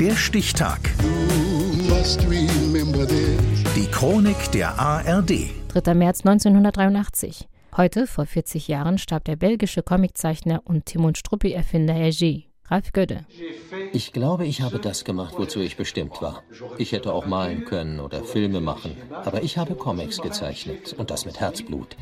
Der Stichtag. Die Chronik der ARD. 3. März 1983. Heute, vor 40 Jahren, starb der belgische Comiczeichner und Tim und Struppi-Erfinder Hergé, Ralf Gödde. Ich glaube, ich habe das gemacht, wozu ich bestimmt war. Ich hätte auch malen können oder Filme machen, aber ich habe Comics gezeichnet und das mit Herzblut.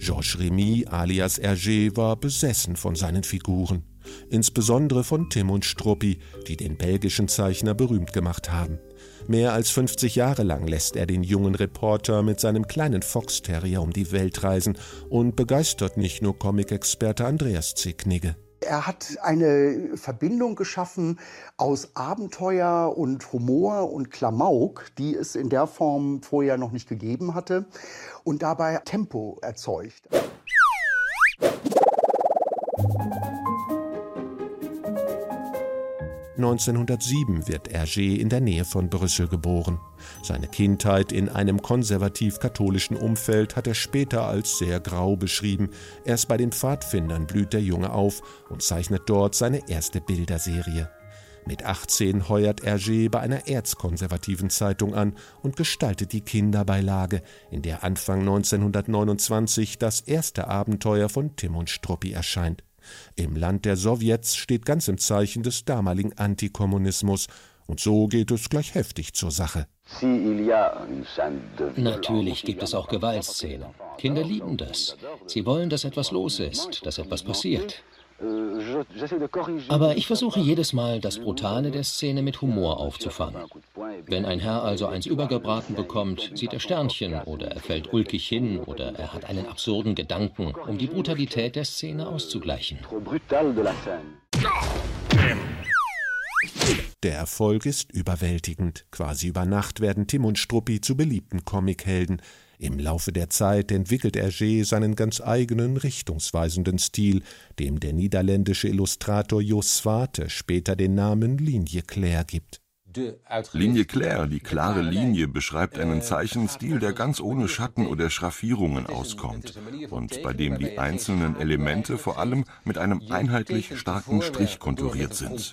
Georges Remy alias Hergé war besessen von seinen Figuren, insbesondere von Tim und Struppi, die den belgischen Zeichner berühmt gemacht haben. Mehr als 50 Jahre lang lässt er den jungen Reporter mit seinem kleinen Fox-Terrier um die Welt reisen und begeistert nicht nur Comic-Experte Andreas Zicknigge. Er hat eine Verbindung geschaffen aus Abenteuer und Humor und Klamauk, die es in der Form vorher noch nicht gegeben hatte, und dabei Tempo erzeugt. 1907 wird Hergé in der Nähe von Brüssel geboren. Seine Kindheit in einem konservativ-katholischen Umfeld hat er später als sehr grau beschrieben. Erst bei den Pfadfindern blüht der Junge auf und zeichnet dort seine erste Bilderserie. Mit 18 heuert Hergé bei einer erzkonservativen Zeitung an und gestaltet die Kinderbeilage, in der Anfang 1929 das erste Abenteuer von Tim und Struppi erscheint. Im Land der Sowjets steht ganz im Zeichen des damaligen Antikommunismus, und so geht es gleich heftig zur Sache. Natürlich gibt es auch Gewaltszenen. Kinder lieben das. Sie wollen, dass etwas los ist, dass etwas passiert. Aber ich versuche jedes Mal, das Brutale der Szene mit Humor aufzufangen. Wenn ein Herr also eins übergebraten bekommt, sieht er Sternchen oder er fällt ulkig hin oder er hat einen absurden Gedanken, um die Brutalität der Szene auszugleichen. Der Erfolg ist überwältigend. Quasi über Nacht werden Tim und Struppi zu beliebten Comichelden. Im Laufe der Zeit entwickelt Hergé seinen ganz eigenen, richtungsweisenden Stil, dem der niederländische Illustrator Jos Swarte später den Namen Linie Claire gibt. Linie Claire, die klare Linie, beschreibt einen Zeichenstil, der ganz ohne Schatten oder Schraffierungen auskommt und bei dem die einzelnen Elemente vor allem mit einem einheitlich starken Strich konturiert sind.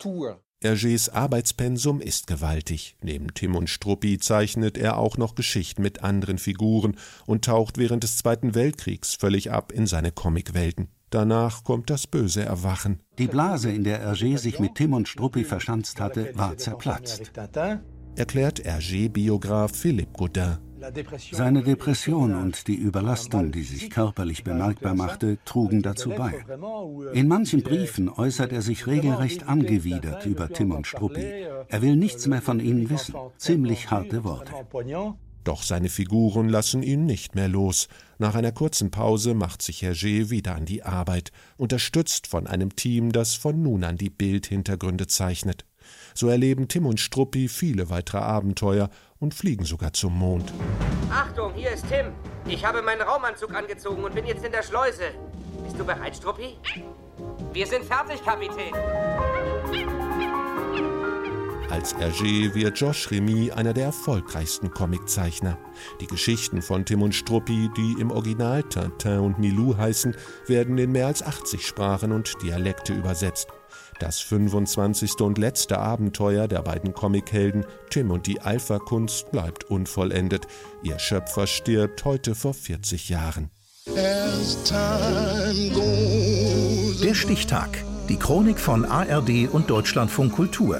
Hergés Arbeitspensum ist gewaltig. Neben Tim und Struppi zeichnet er auch noch Geschichten mit anderen Figuren und taucht während des Zweiten Weltkriegs völlig ab in seine Comicwelten. Danach kommt das böse Erwachen. Die Blase, in der Hergé sich mit Tim und Struppi verschanzt hatte, war zerplatzt. Erklärt Hergé-Biograf Philippe Godin. Seine Depression und die Überlastung, die sich körperlich bemerkbar machte, trugen dazu bei. In manchen Briefen äußert er sich regelrecht angewidert über Tim und Struppi. Er will nichts mehr von ihnen wissen. Ziemlich harte Worte. Doch seine Figuren lassen ihn nicht mehr los. Nach einer kurzen Pause macht sich Hergé wieder an die Arbeit, unterstützt von einem Team, das von nun an die Bildhintergründe zeichnet. So erleben Tim und Struppi viele weitere Abenteuer und fliegen sogar zum Mond. Achtung, hier ist Tim. Ich habe meinen Raumanzug angezogen und bin jetzt in der Schleuse. Bist du bereit, Struppi? Wir sind fertig, Kapitän. Als Hergé wird Josh Remy einer der erfolgreichsten Comiczeichner. Die Geschichten von Tim und Struppi, die im Original Tintin und Milou heißen, werden in mehr als 80 Sprachen und Dialekte übersetzt. Das 25. und letzte Abenteuer der beiden Comichelden, Tim und die Alpha-Kunst, bleibt unvollendet. Ihr Schöpfer stirbt heute vor 40 Jahren. Der Stichtag. Die Chronik von ARD und Deutschlandfunk Kultur.